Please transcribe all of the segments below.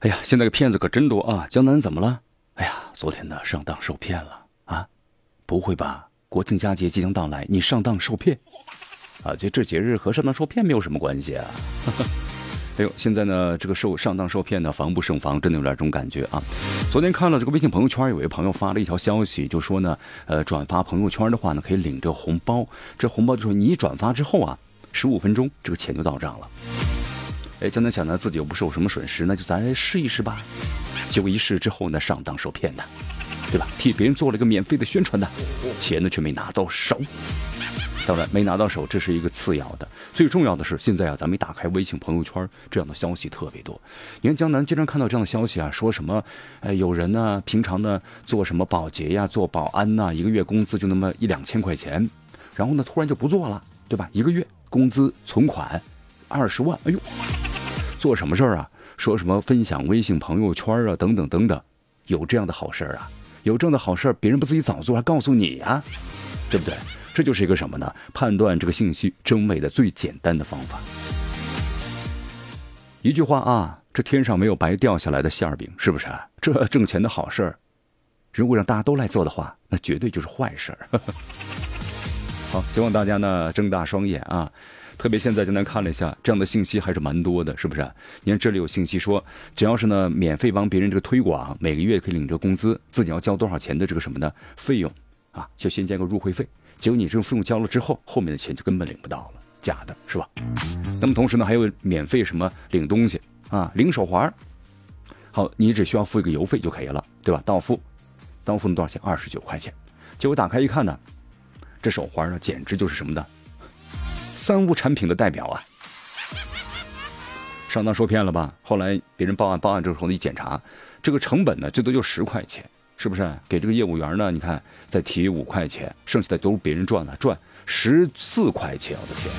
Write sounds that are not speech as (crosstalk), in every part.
哎呀，现在个骗子可真多啊！江南怎么了？哎呀，昨天呢上当受骗了啊！不会吧？国庆佳节即将到来，你上当受骗？啊，就这节日和上当受骗没有什么关系啊！(laughs) 哎呦，现在呢这个受上当受骗呢防不胜防，真的有点这种感觉啊！昨天看了这个微信朋友圈，有位朋友发了一条消息，就说呢，呃，转发朋友圈的话呢可以领这个红包，这红包就说你转发之后啊，十五分钟这个钱就到账了。哎，江南想呢，自己又不受什么损失，那就咱试一试吧。结果一试之后呢，上当受骗的，对吧？替别人做了一个免费的宣传的，钱呢却没拿到手。当然没拿到手，这是一个次要的。最重要的是，现在啊，咱们打开微信朋友圈，这样的消息特别多。你看江南经常看到这样的消息啊，说什么，哎，有人呢，平常呢做什么保洁呀，做保安呐，一个月工资就那么一两千块钱，然后呢突然就不做了，对吧？一个月工资存款二十万，哎呦！做什么事儿啊？说什么分享微信朋友圈啊，等等等等，有这样的好事儿啊？有这样的好事儿，别人不自己早做，还告诉你呀？对不对？这就是一个什么呢？判断这个信息真伪的最简单的方法。一句话啊，这天上没有白掉下来的馅儿饼，是不是？这挣钱的好事儿，如果让大家都来做的话，那绝对就是坏事儿。(laughs) 好，希望大家呢睁大双眼啊。特别现在就能看了一下，这样的信息还是蛮多的，是不是？你看这里有信息说，只要是呢免费帮别人这个推广，每个月可以领这个工资，自己要交多少钱的这个什么的费用啊，就先交个入会费。结果你这个费用交了之后，后面的钱就根本领不到了，假的是吧？那么同时呢，还有免费什么领东西啊，领手环，好，你只需要付一个邮费就可以了，对吧？到付，到付多少钱？二十九块钱。结果打开一看呢，这手环呢，简直就是什么的？三无产品的代表啊，上当受骗了吧？后来别人报案，报案之后呢一检查，这个成本呢最多就十块钱，是不是？给这个业务员呢，你看再提五块钱，剩下的都是别人赚的，赚十四块钱，我的天，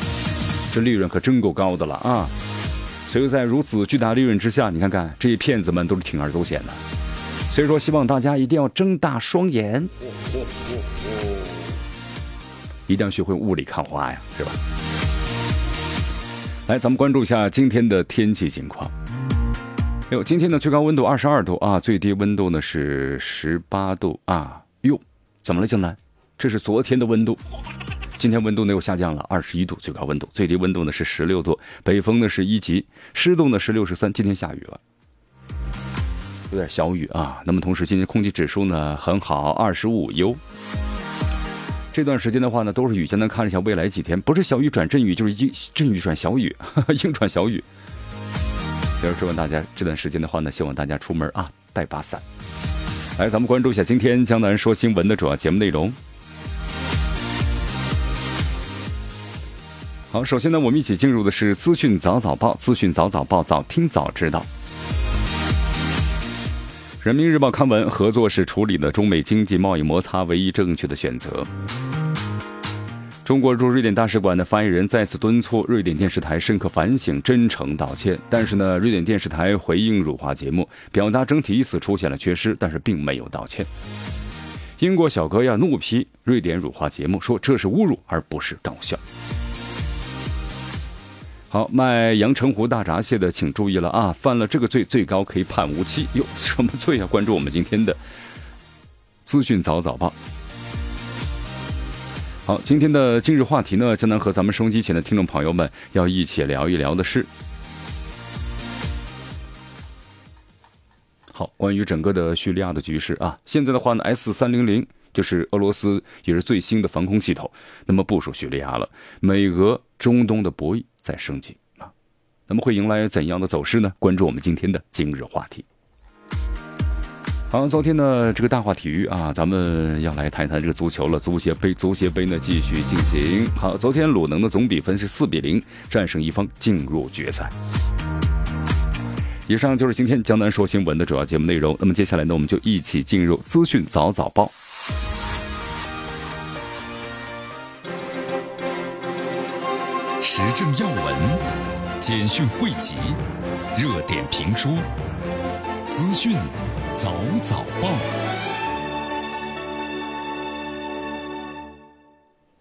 这利润可真够高的了啊！所以在如此巨大利润之下，你看看这些骗子们都是铤而走险的。所以说，希望大家一定要睁大双眼，一定要学会雾里看花呀，是吧？来，咱们关注一下今天的天气情况。哟，今天的最高温度二十二度啊，最低温度呢是十八度啊。哟，怎么了，江南？这是昨天的温度，今天温度呢又下降了二十一度，最高温度，最低温度呢是十六度，北风呢是一级，湿度呢是六十三。今天下雨了，有点小雨啊。那么同时，今天空气指数呢很好，二十五优。这段时间的话呢，都是雨。先能看一下未来几天，不是小雨转阵雨，就是阴阵雨转小雨，(laughs) 阴转小雨。所以说，问大家这段时间的话呢，希望大家出门啊带把伞。来，咱们关注一下今天江南说新闻的主要节目内容。好，首先呢，我们一起进入的是资讯早早报，资讯早早报，早听早知道。人民日报刊文：合作是处理了中美经济贸易摩擦唯一正确的选择。中国驻瑞典大使馆的发言人再次敦促瑞典电视台深刻反省、真诚道歉。但是呢，瑞典电视台回应辱华节目，表达整体意思出现了缺失，但是并没有道歉。英国小哥呀怒批瑞典辱华节目，说这是侮辱而不是搞笑。好，卖阳澄湖大闸蟹的，请注意了啊！犯了这个罪，最高可以判无期。哟，什么罪啊？关注我们今天的资讯早早报。好，今天的今日话题呢，将能和咱们收音机前的听众朋友们要一起聊一聊的是，好，关于整个的叙利亚的局势啊。现在的话呢，S 三零零就是俄罗斯也是最新的防空系统，那么部署叙利亚了。美俄中东的博弈。在升级啊，那么会迎来怎样的走势呢？关注我们今天的今日话题。好，昨天呢，这个大话体育啊，咱们要来谈一谈这个足球了。足协杯，足协杯呢继续进行。好，昨天鲁能的总比分是四比零战胜一方，进入决赛。以上就是今天江南说新闻的主要节目内容。那么接下来呢，我们就一起进入资讯早早报。时政要闻、简讯汇集、热点评说、资讯早早报。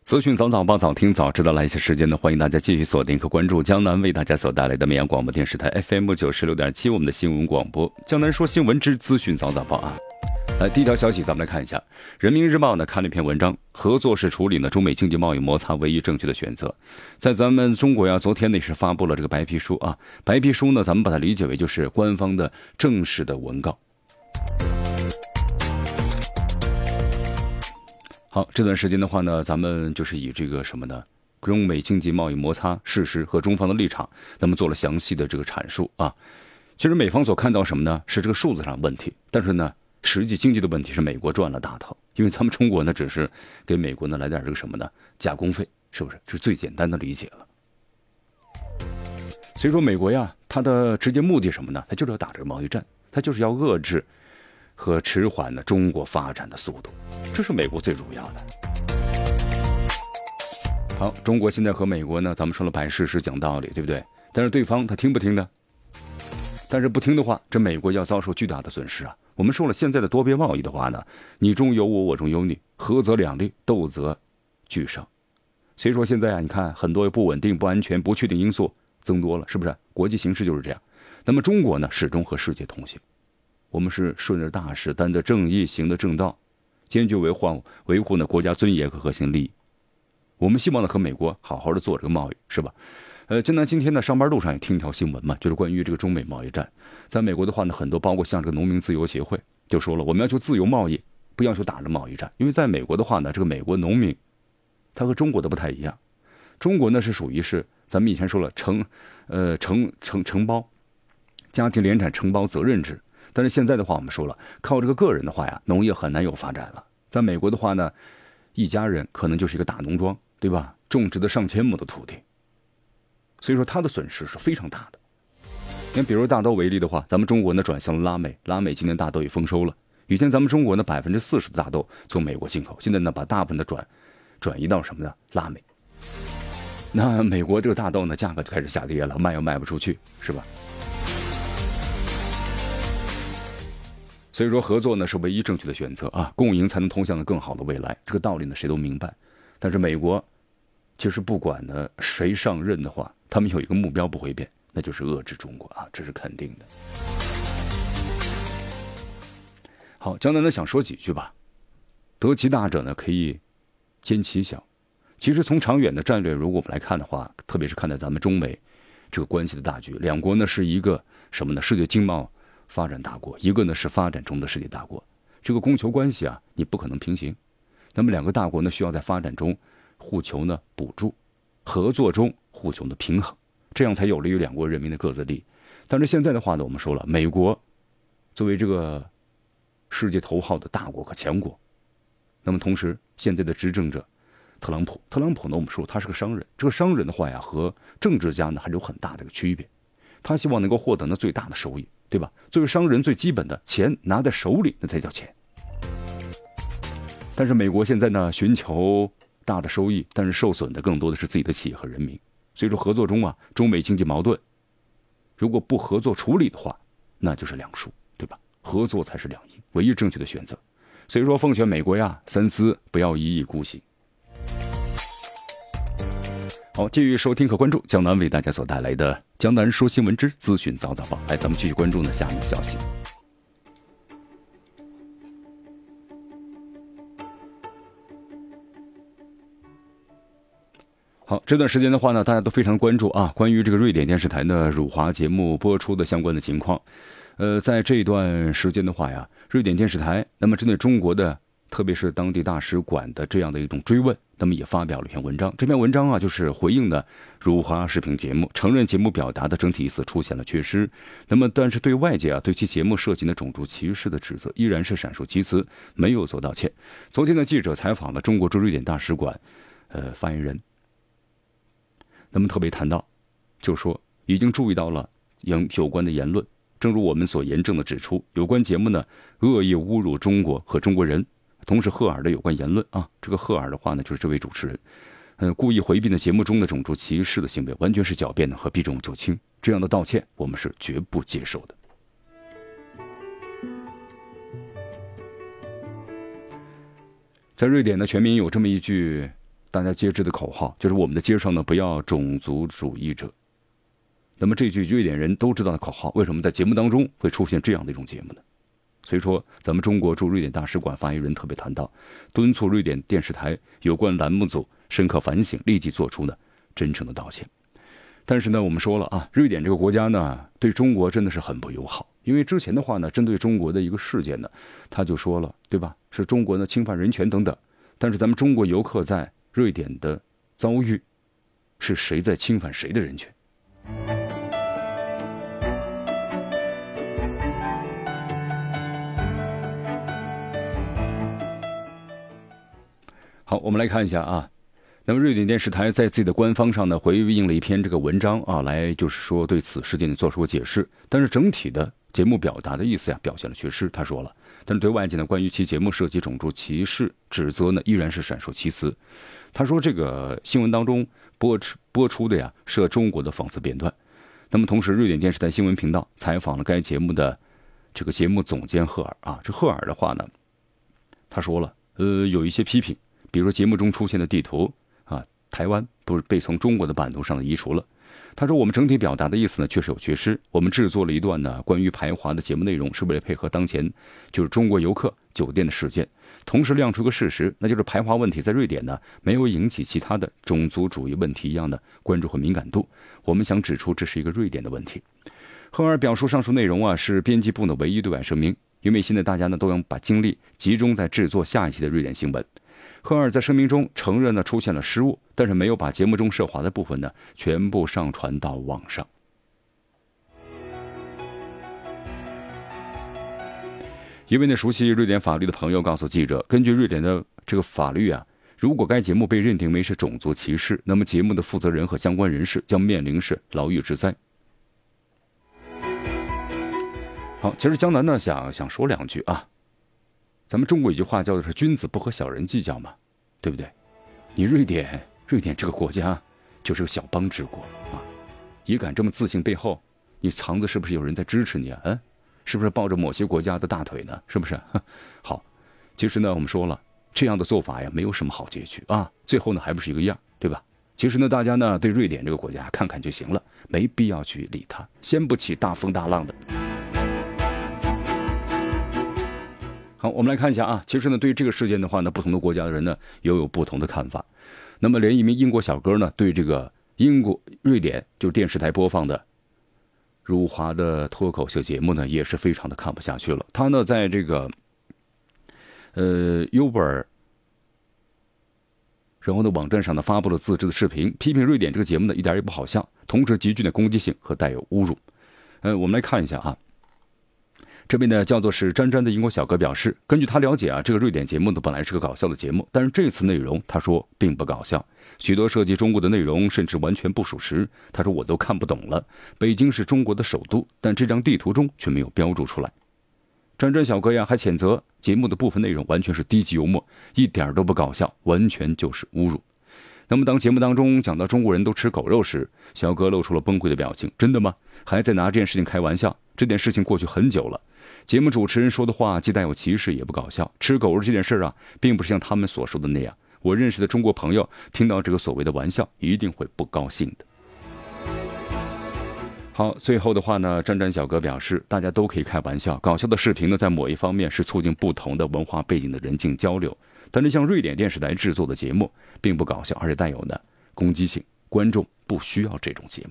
资讯早早报，早听早知道。来一些时间呢，欢迎大家继续锁定和关注江南为大家所带来的绵阳广播电视台 FM 九十六点七，我们的新闻广播。江南说新闻之资讯早早报啊。来，第一条消息，咱们来看一下，《人民日报》呢看了一篇文章，合作是处理呢中美经济贸易摩擦唯一正确的选择。在咱们中国呀，昨天呢是发布了这个白皮书啊，白皮书呢，咱们把它理解为就是官方的正式的文告。好，这段时间的话呢，咱们就是以这个什么呢，中美经济贸易摩擦事实和中方的立场，那么做了详细的这个阐述啊。其实美方所看到什么呢？是这个数字上问题，但是呢。实际经济的问题是美国赚了大头，因为咱们中国呢只是给美国呢来点这个什么呢加工费，是不是？这是最简单的理解了。所以说美国呀，它的直接目的什么呢？它就是要打这个贸易战，它就是要遏制和迟缓的中国发展的速度，这是美国最主要的。好，中国现在和美国呢，咱们说了摆事实讲道理，对不对？但是对方他听不听呢？但是不听的话，这美国要遭受巨大的损失啊。我们说了，现在的多边贸易的话呢，你中有我，我中有你，合则两利，斗则俱伤。所以说现在啊，你看很多不稳定、不安全、不确定因素增多了，是不是？国际形势就是这样。那么中国呢，始终和世界同行，我们是顺着大势，担着正义，行的正道，坚决维护维护呢国家尊严和核心利益。我们希望呢和美国好好的做这个贸易，是吧？呃，江南今天呢上班路上也听一条新闻嘛，就是关于这个中美贸易战。在美国的话呢，很多包括像这个农民自由协会就说了，我们要求自由贸易，不要求打着贸易战。因为在美国的话呢，这个美国农民，他和中国的不太一样。中国呢是属于是咱们以前说了承，呃承承承包，家庭联产承包责任制。但是现在的话，我们说了，靠这个个人的话呀，农业很难有发展了。在美国的话呢，一家人可能就是一个大农庄，对吧？种植的上千亩的土地。所以说，它的损失是非常大的。你比如大豆为例的话，咱们中国呢转向了拉美，拉美今年大豆也丰收了。以前咱们中国呢百分之四十的大豆从美国进口，现在呢把大部分的转转移到什么呢？拉美。那美国这个大豆呢价格就开始下跌了，卖又卖不出去，是吧？所以说合作呢是唯一正确的选择啊，共赢才能通向的更好的未来。这个道理呢谁都明白，但是美国其实不管呢谁上任的话。他们有一个目标不会变，那就是遏制中国啊，这是肯定的。好，江南呢想说几句吧。得其大者呢，可以兼其小。其实从长远的战略，如果我们来看的话，特别是看待咱们中美这个关系的大局，两国呢是一个什么呢？世界经贸发展大国，一个呢是发展中的世界大国。这个供求关系啊，你不可能平行。那么两个大国呢，需要在发展中互求呢补助，合作中。互求的平衡，这样才有利于两国人民的各自利益。但是现在的话呢，我们说了，美国作为这个世界头号的大国和强国，那么同时现在的执政者特朗普，特朗普呢，我们说他是个商人，这个商人的话呀，和政治家呢还是有很大的一个区别。他希望能够获得呢最大的收益，对吧？作为商人最基本的钱拿在手里，那才叫钱。但是美国现在呢，寻求大的收益，但是受损的更多的是自己的企业和人民。所以说，合作中啊，中美经济矛盾，如果不合作处理的话，那就是两输，对吧？合作才是两赢，唯一正确的选择。所以说，奉劝美国呀，三思，不要一意孤行。好，继续收听和关注江南为大家所带来的《江南说新闻之资讯早早报》。来，咱们继续关注呢下面的消息。好，这段时间的话呢，大家都非常关注啊，关于这个瑞典电视台的辱华节目播出的相关的情况。呃，在这段时间的话呀，瑞典电视台那么针对中国的，特别是当地大使馆的这样的一种追问，那么也发表了一篇文章。这篇文章啊，就是回应的辱华视频节目，承认节目表达的整体意思出现了缺失。那么，但是对外界啊，对其节目涉及的种族歧视的指责，依然是闪烁其词，没有做道歉。昨天呢，记者采访了中国驻瑞典大使馆，呃，发言人。那么特别谈到，就说已经注意到了有有关的言论，正如我们所严正的指出，有关节目呢恶意侮辱中国和中国人，同时赫尔的有关言论啊，这个赫尔的话呢就是这位主持人，呃，故意回避的节目中的种族歧视的行为，完全是狡辩的和避重就轻，这样的道歉我们是绝不接受的。在瑞典呢，全民有这么一句大家皆知的口号，就是我们的街上呢不要种族主义者。那么这句瑞典人都知道的口号，为什么在节目当中会出现这样的一种节目呢？所以说，咱们中国驻瑞典大使馆发言人特别谈到，敦促瑞典电视台有关栏目组深刻反省，立即做出呢真诚的道歉。但是呢，我们说了啊，瑞典这个国家呢对中国真的是很不友好，因为之前的话呢，针对中国的一个事件呢，他就说了，对吧？是中国呢侵犯人权等等。但是咱们中国游客在瑞典的遭遇，是谁在侵犯谁的人权？好，我们来看一下啊。那么，瑞典电视台在自己的官方上呢，回应了一篇这个文章啊，来就是说对此事件做出过解释。但是整体的节目表达的意思呀，表现了缺失。他说了，但是对外界呢，关于其节目涉及种族歧视指责呢，依然是闪烁其词。他说，这个新闻当中播出播出的呀，是中国的讽刺片段。那么，同时，瑞典电视台新闻频道采访了该节目的这个节目总监赫尔啊，这赫尔的话呢，他说了，呃，有一些批评。比如说节目中出现的地图啊，台湾不是被从中国的版图上移除了。他说我们整体表达的意思呢确实有缺失。我们制作了一段呢关于排华的节目内容，是为了配合当前就是中国游客酒店的事件，同时亮出个事实，那就是排华问题在瑞典呢没有引起其他的种族主义问题一样的关注和敏感度。我们想指出这是一个瑞典的问题。赫尔表述上述内容啊是编辑部的唯一对外声明，因为现在大家呢都要把精力集中在制作下一期的瑞典新闻。赫尔在声明中承认呢出现了失误，但是没有把节目中涉华的部分呢全部上传到网上。一位呢熟悉瑞典法律的朋友告诉记者，根据瑞典的这个法律啊，如果该节目被认定为是种族歧视，那么节目的负责人和相关人士将面临是牢狱之灾。好，其实江南呢想想说两句啊。咱们中国有句话叫做是“君子不和小人计较”嘛，对不对？你瑞典，瑞典这个国家就是个小邦之国啊，也敢这么自信，背后你藏着是不是有人在支持你啊？嗯，是不是抱着某些国家的大腿呢？是不是？(laughs) 好，其实呢，我们说了这样的做法呀，没有什么好结局啊，最后呢还不是一个样，对吧？其实呢，大家呢对瑞典这个国家看看就行了，没必要去理他，掀不起大风大浪的。好，我们来看一下啊。其实呢，对于这个事件的话呢，不同的国家的人呢，也有不同的看法。那么，连一名英国小哥呢，对这个英国、瑞典就电视台播放的辱华的脱口秀节目呢，也是非常的看不下去了。他呢，在这个呃 Uber，然后呢，网站上呢，发布了自制的视频，批评瑞典这个节目呢，一点也不好笑，同时极具的攻击性和带有侮辱。呃，我们来看一下啊。这边呢，叫做是詹詹的英国小哥表示，根据他了解啊，这个瑞典节目呢本来是个搞笑的节目，但是这次内容他说并不搞笑，许多涉及中国的内容甚至完全不属实。他说我都看不懂了。北京是中国的首都，但这张地图中却没有标注出来。詹詹小哥呀，还谴责节目的部分内容完全是低级幽默，一点都不搞笑，完全就是侮辱。那么当节目当中讲到中国人都吃狗肉时，小哥露出了崩溃的表情。真的吗？还在拿这件事情开玩笑？这件事情过去很久了。节目主持人说的话既带有歧视，也不搞笑。吃狗肉这件事啊，并不是像他们所说的那样。我认识的中国朋友听到这个所谓的玩笑，一定会不高兴的。好，最后的话呢，詹詹小哥表示，大家都可以开玩笑，搞笑的视频呢，在某一方面是促进不同的文化背景的人进交流。但是像瑞典电视台制作的节目，并不搞笑，而且带有呢攻击性，观众不需要这种节目。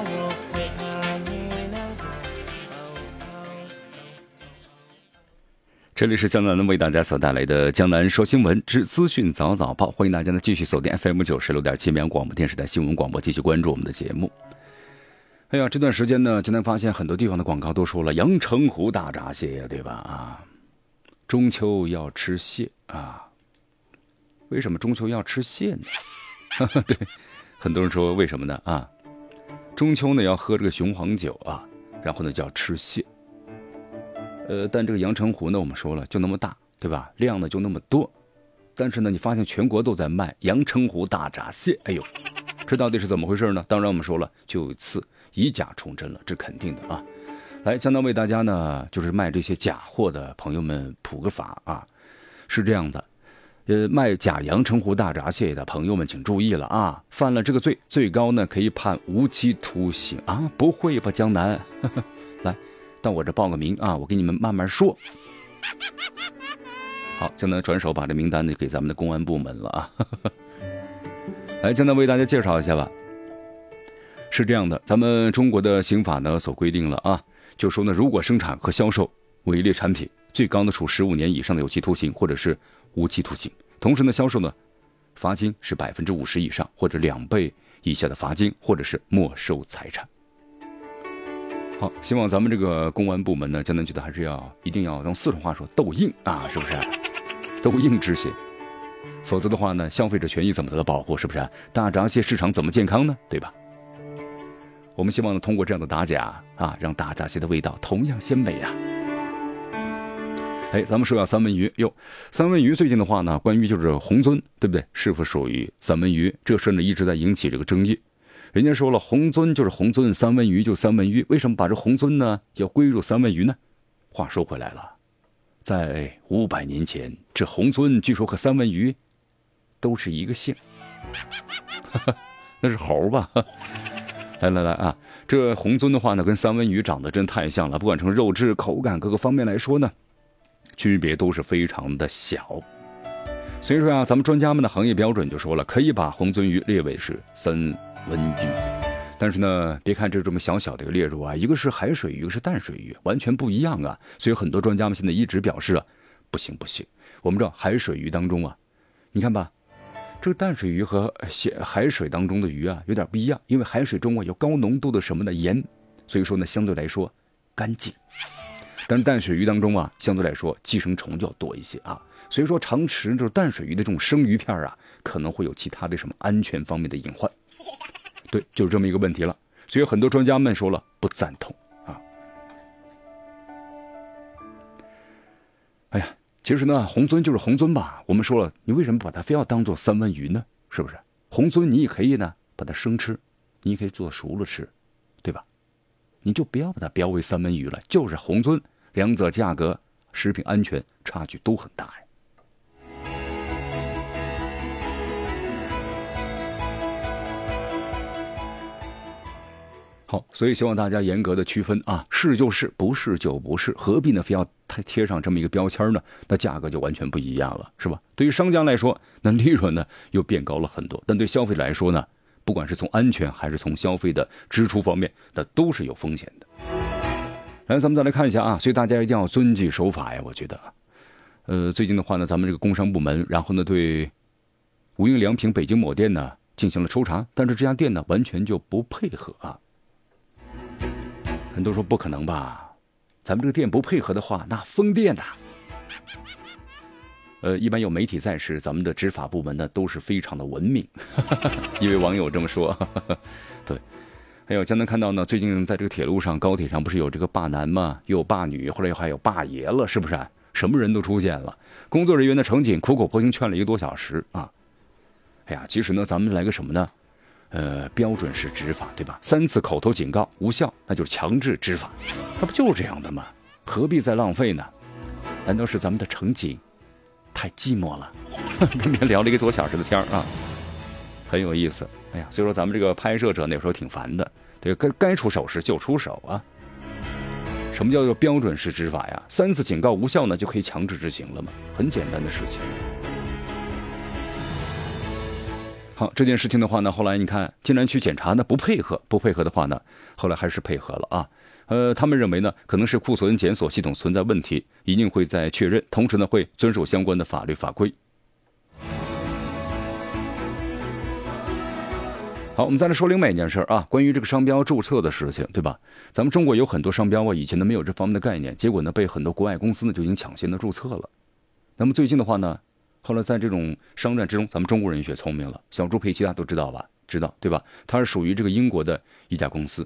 这里是江南为大家所带来的《江南说新闻之资讯早早报》，欢迎大家呢继续锁定 FM 九十六点七绵阳广播电视台新闻广播，继续关注我们的节目。哎呀，这段时间呢，江南发现很多地方的广告都说了阳澄湖大闸蟹呀，对吧？啊，中秋要吃蟹啊？为什么中秋要吃蟹呢？哈 (laughs) 哈对，很多人说为什么呢？啊，中秋呢要喝这个雄黄酒啊，然后呢就要吃蟹。呃，但这个阳澄湖呢，我们说了就那么大，对吧？量呢就那么多，但是呢，你发现全国都在卖阳澄湖大闸蟹，哎呦，这到底是怎么回事呢？当然我们说了，就有一次以假充真了，这肯定的啊。来，江南为大家呢，就是卖这些假货的朋友们普个法啊，是这样的，呃，卖假阳澄湖大闸蟹的朋友们请注意了啊，犯了这个罪，最高呢可以判无期徒刑啊！不会吧，江南？(laughs) 来。到我这报个名啊，我给你们慢慢说。好，江南转手把这名单呢给咱们的公安部门了啊。来，(laughs) 江南为大家介绍一下吧。是这样的，咱们中国的刑法呢所规定了啊，就说呢，如果生产和销售伪劣产品，最高的处十五年以上的有期徒刑或者是无期徒刑。同时呢，销售呢，罚金是百分之五十以上或者两倍以下的罚金，或者是没收财产。好，希望咱们这个公安部门呢，江南觉得还是要一定要用四川话说斗硬啊，是不是？斗硬执行，否则的话呢，消费者权益怎么得到保护？是不是？大闸蟹市场怎么健康呢？对吧？我们希望呢，通过这样的打假啊，让大闸蟹的味道同样鲜美啊。哎，咱们说下三文鱼哟，三文鱼最近的话呢，关于就是红鳟，对不对？是否属于三文鱼？这事呢一直在引起这个争议。人家说了，红鳟就是红鳟，三文鱼就三文鱼。为什么把这红鳟呢要归入三文鱼呢？话说回来了，在五百年前，这红鳟据说和三文鱼都是一个姓，(laughs) 那是猴吧？来来来啊，这红鳟的话呢，跟三文鱼长得真太像了，不管从肉质、口感各个方面来说呢，区别都是非常的小。所以说啊，咱们专家们的行业标准就说了，可以把红鳟鱼列为是三。文鱼，但是呢，别看这这么小小的一个猎物啊，一个是海水鱼，一个是淡水鱼，完全不一样啊。所以很多专家们现在一直表示啊，不行不行。我们知道海水鱼当中啊，你看吧，这个淡水鱼和海水当中的鱼啊有点不一样，因为海水中啊有高浓度的什么的盐，所以说呢相对来说干净。但是淡水鱼当中啊相对来说寄生虫就要多一些啊，所以说常吃就是淡水鱼的这种生鱼片啊，可能会有其他的什么安全方面的隐患。对，就是这么一个问题了，所以很多专家们说了不赞同啊。哎呀，其实呢，红鳟就是红鳟吧。我们说了，你为什么把它非要当做三文鱼呢？是不是？红鳟你也可以呢，把它生吃，你也可以做熟了吃，对吧？你就不要把它标为三文鱼了，就是红鳟，两者价格、食品安全差距都很大呀。好，所以希望大家严格的区分啊，是就是，不是就不是，何必呢？非要贴贴上这么一个标签呢？那价格就完全不一样了，是吧？对于商家来说，那利润呢又变高了很多；但对消费者来说呢，不管是从安全还是从消费的支出方面，那都是有风险的。来，咱们再来看一下啊，所以大家一定要遵纪守法呀！我觉得，呃，最近的话呢，咱们这个工商部门，然后呢，对无印良品北京某店呢进行了抽查，但是这家店呢完全就不配合啊。很多说不可能吧，咱们这个店不配合的话，那封店呐。呃，一般有媒体在时，咱们的执法部门呢都是非常的文明。(laughs) 一位网友这么说，(laughs) 对。还有，江南看到呢，最近在这个铁路上、高铁上，不是有这个霸男吗？又有霸女，后来又还有霸爷了，是不是？什么人都出现了。工作人员的乘警苦口婆心劝了一个多小时啊。哎呀，其实呢，咱们来个什么呢？呃，标准式执法，对吧？三次口头警告无效，那就是强制执法，那不就是这样的吗？何必再浪费呢？难道是咱们的乘警太寂寞了？(laughs) 跟别聊了一个多小时的天儿啊，很有意思。哎呀，所以说咱们这个拍摄者那时候挺烦的，对，该该出手时就出手啊。什么叫做标准式执法呀？三次警告无效呢，就可以强制执行了吗？很简单的事情。好，这件事情的话呢，后来你看，竟然去检查呢，不配合，不配合的话呢，后来还是配合了啊，呃，他们认为呢，可能是库存检索系统存在问题，一定会在确认，同时呢，会遵守相关的法律法规。好，我们再来说另外一件事儿啊，关于这个商标注册的事情，对吧？咱们中国有很多商标啊，以前呢没有这方面的概念，结果呢被很多国外公司呢就已经抢先的注册了。那么最近的话呢，后来在这种商战之中，咱们中国人学聪明了，小猪佩奇大家都知道吧？知道对吧？它是属于这个英国的一家公司。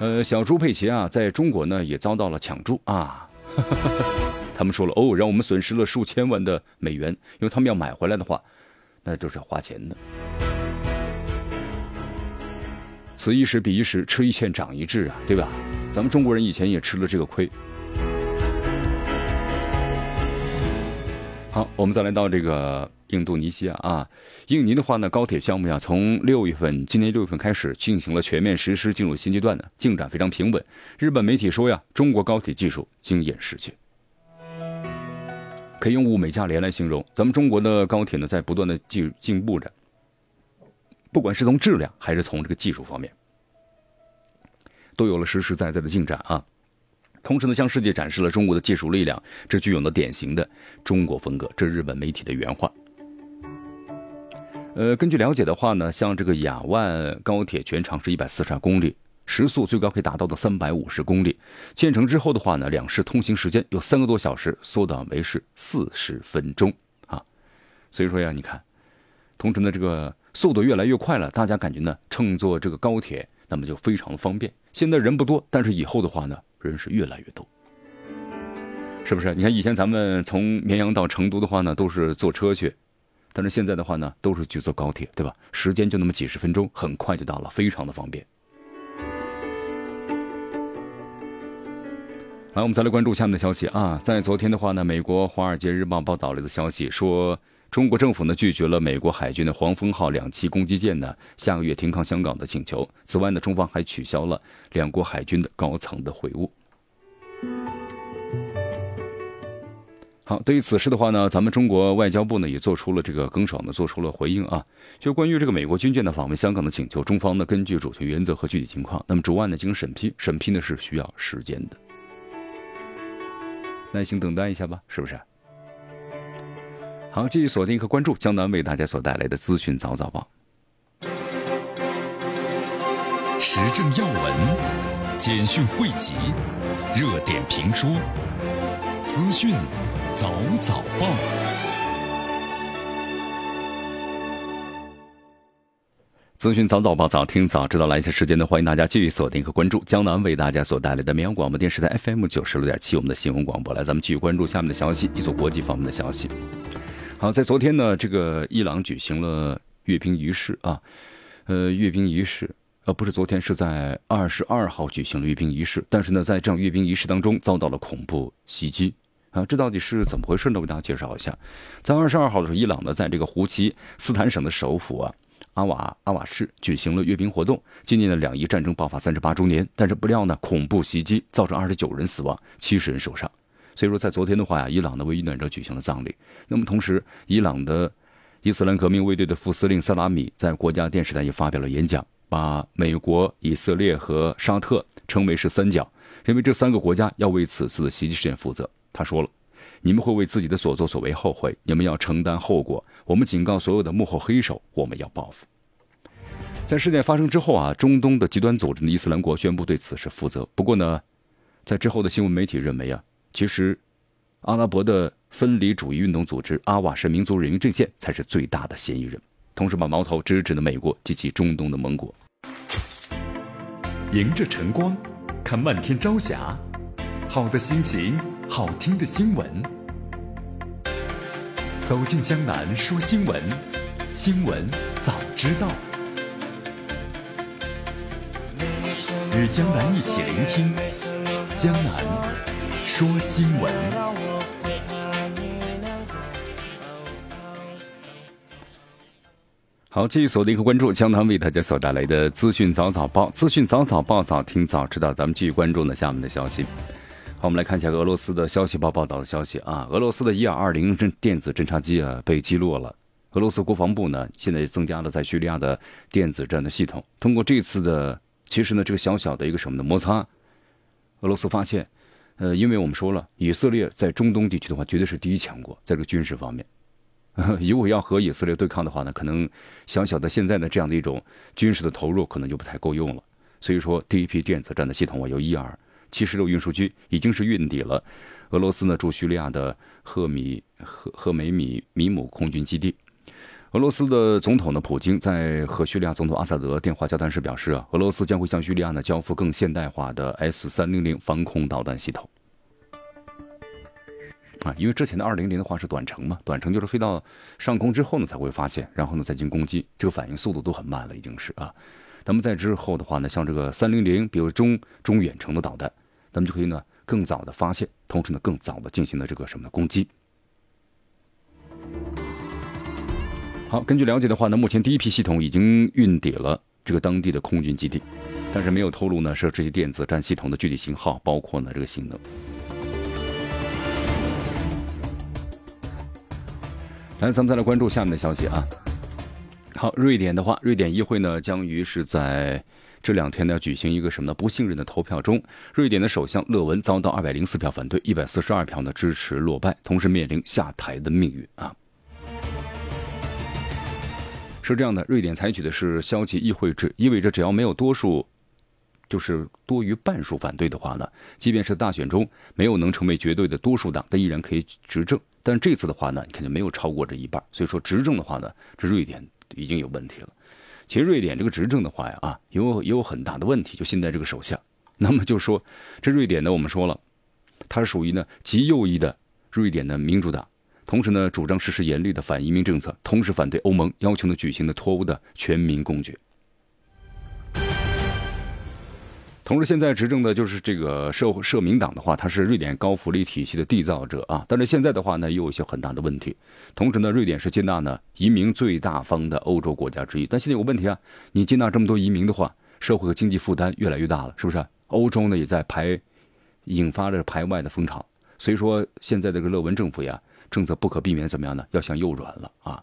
呃，小猪佩奇啊，在中国呢也遭到了抢注啊。(laughs) 他们说了哦，让我们损失了数千万的美元，因为他们要买回来的话，那就是要花钱的。此一时彼一时，吃一堑长一智啊，对吧？咱们中国人以前也吃了这个亏。好，我们再来到这个印度尼西亚啊，印尼的话呢，高铁项目呀，从六月份，今年六月份开始进行了全面实施，进入新阶段呢，进展非常平稳。日本媒体说呀，中国高铁技术惊艳世界，可以用物美价廉来形容。咱们中国的高铁呢，在不断的进进步着。不管是从质量还是从这个技术方面，都有了实实在在的进展啊！同时呢，向世界展示了中国的技术力量，这具有了典型的中国风格。这日本媒体的原话。呃，根据了解的话呢，像这个雅万高铁全长是一百四十二公里，时速最高可以达到的三百五十公里。建成之后的话呢，两市通行时间有三个多小时缩短为是四十分钟啊！所以说呀，你看，同城的，这个。速度越来越快了，大家感觉呢，乘坐这个高铁，那么就非常的方便。现在人不多，但是以后的话呢，人是越来越多，是不是？你看以前咱们从绵阳到成都的话呢，都是坐车去，但是现在的话呢，都是去坐高铁，对吧？时间就那么几十分钟，很快就到了，非常的方便。来，我们再来关注下面的消息啊，在昨天的话呢，美国《华尔街日报》报道了一个消息说。中国政府呢拒绝了美国海军的黄蜂号两栖攻击舰呢下个月停靠香港的请求。此外呢，中方还取消了两国海军的高层的会晤。好，对于此事的话呢，咱们中国外交部呢也做出了这个耿爽的做出了回应啊。就关于这个美国军舰的访问香港的请求，中方呢根据主权原则和具体情况，那么逐案呢进行审批，审批呢是需要时间的，耐心等待一下吧，是不是？好，继续锁定和关注江南为大家所带来的资讯早早报，时政要闻、简讯汇集、热点评说、资讯早早报，资讯早早报，早听早知道。来一些时间呢，欢迎大家继续锁定和关注江南为大家所带来的绵阳广播电视台 FM 九十六点七，我们的新闻广播。来，咱们继续关注下面的消息，一组国际方面的消息。好，在昨天呢，这个伊朗举行了阅兵仪式啊，呃，阅兵仪式，呃，不是昨天，是在二十二号举行了阅兵仪式。但是呢，在这样阅兵仪式当中，遭到了恐怖袭击啊，这到底是怎么回事呢？为大家介绍一下，在二十二号的时候，伊朗呢，在这个胡奇斯坦省的首府啊，阿瓦阿瓦市举行了阅兵活动，纪念了两伊战争爆发三十八周年。但是不料呢，恐怖袭击造成二十九人死亡，七十人受伤。所以说，在昨天的话呀，伊朗呢为遇难者举行了葬礼。那么同时，伊朗的伊斯兰革命卫队的副司令萨拉米在国家电视台也发表了演讲，把美国、以色列和沙特称为是三角，认为这三个国家要为此次的袭击事件负责。他说了：“你们会为自己的所作所为后悔，你们要承担后果。我们警告所有的幕后黑手，我们要报复。”在事件发生之后啊，中东的极端组织的伊斯兰国宣布对此事负责。不过呢，在之后的新闻媒体认为啊。其实，阿拉伯的分离主义运动组织阿瓦什民族人民阵线才是最大的嫌疑人，同时把矛头直指的美国及其中东的盟国。迎着晨光，看漫天朝霞，好的心情，好听的新闻。走进江南说新闻，新闻早知道。与江南一起聆听江南。说新闻，好，继续锁定和关注江南为大家所带来的资讯早早报，资讯早早报，早听早知道。咱们继续关注呢下面的消息。好，我们来看一下俄罗斯的消息报报道的消息啊，俄罗斯的伊尔二零侦电子侦察机啊被击落了。俄罗斯国防部呢现在增加了在叙利亚的电子战的系统，通过这次的其实呢这个小小的一个什么的摩擦。俄罗斯发现，呃，因为我们说了，以色列在中东地区的话，绝对是第一强国，在这个军事方面，(laughs) 如果要和以色列对抗的话呢，可能小小的现在的这样的一种军事的投入，可能就不太够用了。所以说，第一批电子战的系统啊，由伊尔七十六运输机已经是运抵了俄罗斯呢驻叙利亚的赫米赫赫梅米米姆空军基地。俄罗斯的总统呢，普京在和叙利亚总统阿萨德电话交谈时表示啊，俄罗斯将会向叙利亚呢交付更现代化的 S 三零零防空导弹系统。啊，因为之前的二零零的话是短程嘛，短程就是飞到上空之后呢才会发现，然后呢再进行攻击，这个反应速度都很慢了，已经是啊。那么在之后的话呢，像这个三零零，比如中中远程的导弹，咱们就可以呢更早的发现，同时呢更早的进行的这个什么的攻击。好，根据了解的话呢，目前第一批系统已经运抵了这个当地的空军基地，但是没有透露呢是这些电子战系统的具体型号，包括呢这个性能。来，咱们再来关注下面的消息啊。好，瑞典的话，瑞典议会呢将于是在这两天呢举行一个什么呢不信任的投票中，瑞典的首相勒文遭到二百零四票反对，一百四十二票呢支持落败，同时面临下台的命运啊。是这样的，瑞典采取的是消极议会制，意味着只要没有多数，就是多于半数反对的话呢，即便是大选中没有能成为绝对的多数党，但依然可以执政。但这次的话呢，肯定没有超过这一半，所以说执政的话呢，这瑞典已经有问题了。其实瑞典这个执政的话呀，啊，有也有很大的问题，就现在这个首相。那么就说这瑞典呢，我们说了，它是属于呢极右翼的瑞典的民主党。同时呢，主张实施严厉的反移民政策，同时反对欧盟要求呢举行的脱欧的全民公决。同时，现在执政的就是这个社社民党的话，它是瑞典高福利体系的缔造者啊。但是现在的话呢，又有一些很大的问题。同时呢，瑞典是接纳呢移民最大方的欧洲国家之一。但现在有个问题啊，你接纳这么多移民的话，社会和经济负担越来越大了，是不是？欧洲呢也在排，引发着排外的风潮。所以说，现在这个勒文政府呀。政策不可避免怎么样呢？要向右转了啊！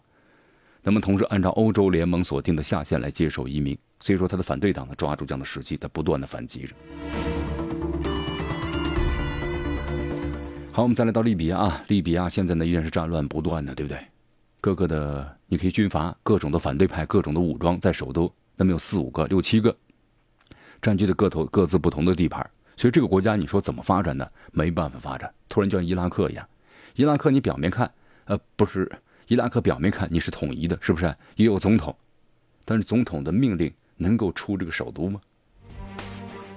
那么同时按照欧洲联盟所定的下限来接受移民，所以说他的反对党呢抓住这样的时机，在不断的反击着。好，我们再来到利比亚啊，利比亚现在呢依然是战乱不断的，对不对？各个的你可以军阀，各种的反对派，各种的武装在首都，那么有四五个、六七个，占据的各头各自不同的地盘，所以这个国家你说怎么发展呢？没办法发展，突然就像伊拉克一样。伊拉克，你表面看，呃，不是伊拉克表面看你是统一的，是不是？也有总统，但是总统的命令能够出这个首都吗？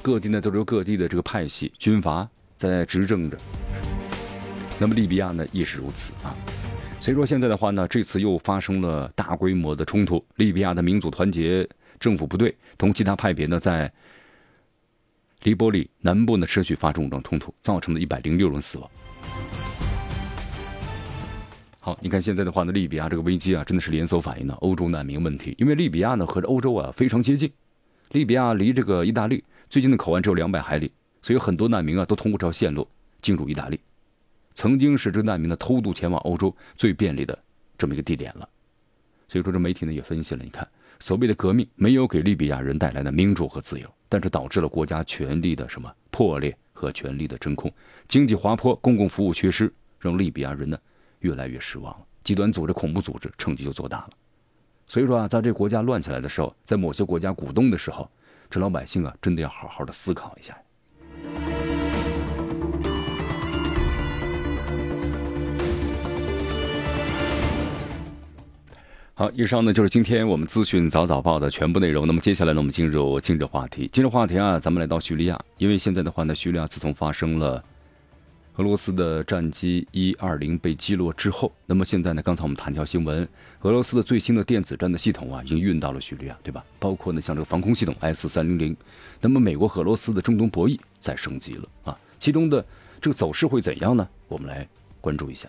各地呢都是由各地的这个派系军阀在执政着。那么利比亚呢亦是如此啊。所以说现在的话呢，这次又发生了大规模的冲突。利比亚的民族团结政府部队同其他派别呢在黎波里南部呢持续发生武装冲突，造成了一百零六人死亡。好，你看现在的话呢，利比亚这个危机啊，真的是连锁反应的欧洲难民问题。因为利比亚呢和欧洲啊非常接近，利比亚离这个意大利最近的口岸只有两百海里，所以很多难民啊都通过这条线路进入意大利，曾经是这难民的偷渡前往欧洲最便利的这么一个地点了。所以说这媒体呢也分析了，你看所谓的革命没有给利比亚人带来的民主和自由，但是导致了国家权力的什么破裂和权力的真空，经济滑坡，公共服务缺失，让利比亚人呢。越来越失望了，极端组织、恐怖组织成绩就做大了。所以说啊，在这国家乱起来的时候，在某些国家鼓动的时候，这老百姓啊，真的要好好的思考一下。好，以上呢就是今天我们资讯早早报的全部内容。那么接下来呢，我们进入今日话题。今日话题啊，咱们来到叙利亚，因为现在的话呢，叙利亚自从发生了。俄罗斯的战机一二零被击落之后，那么现在呢？刚才我们谈条新闻，俄罗斯的最新的电子战的系统啊，已经运到了叙利亚，对吧？包括呢，像这个防空系统 S 三零零。那么美国和俄罗斯的中东博弈在升级了啊，其中的这个走势会怎样呢？我们来关注一下。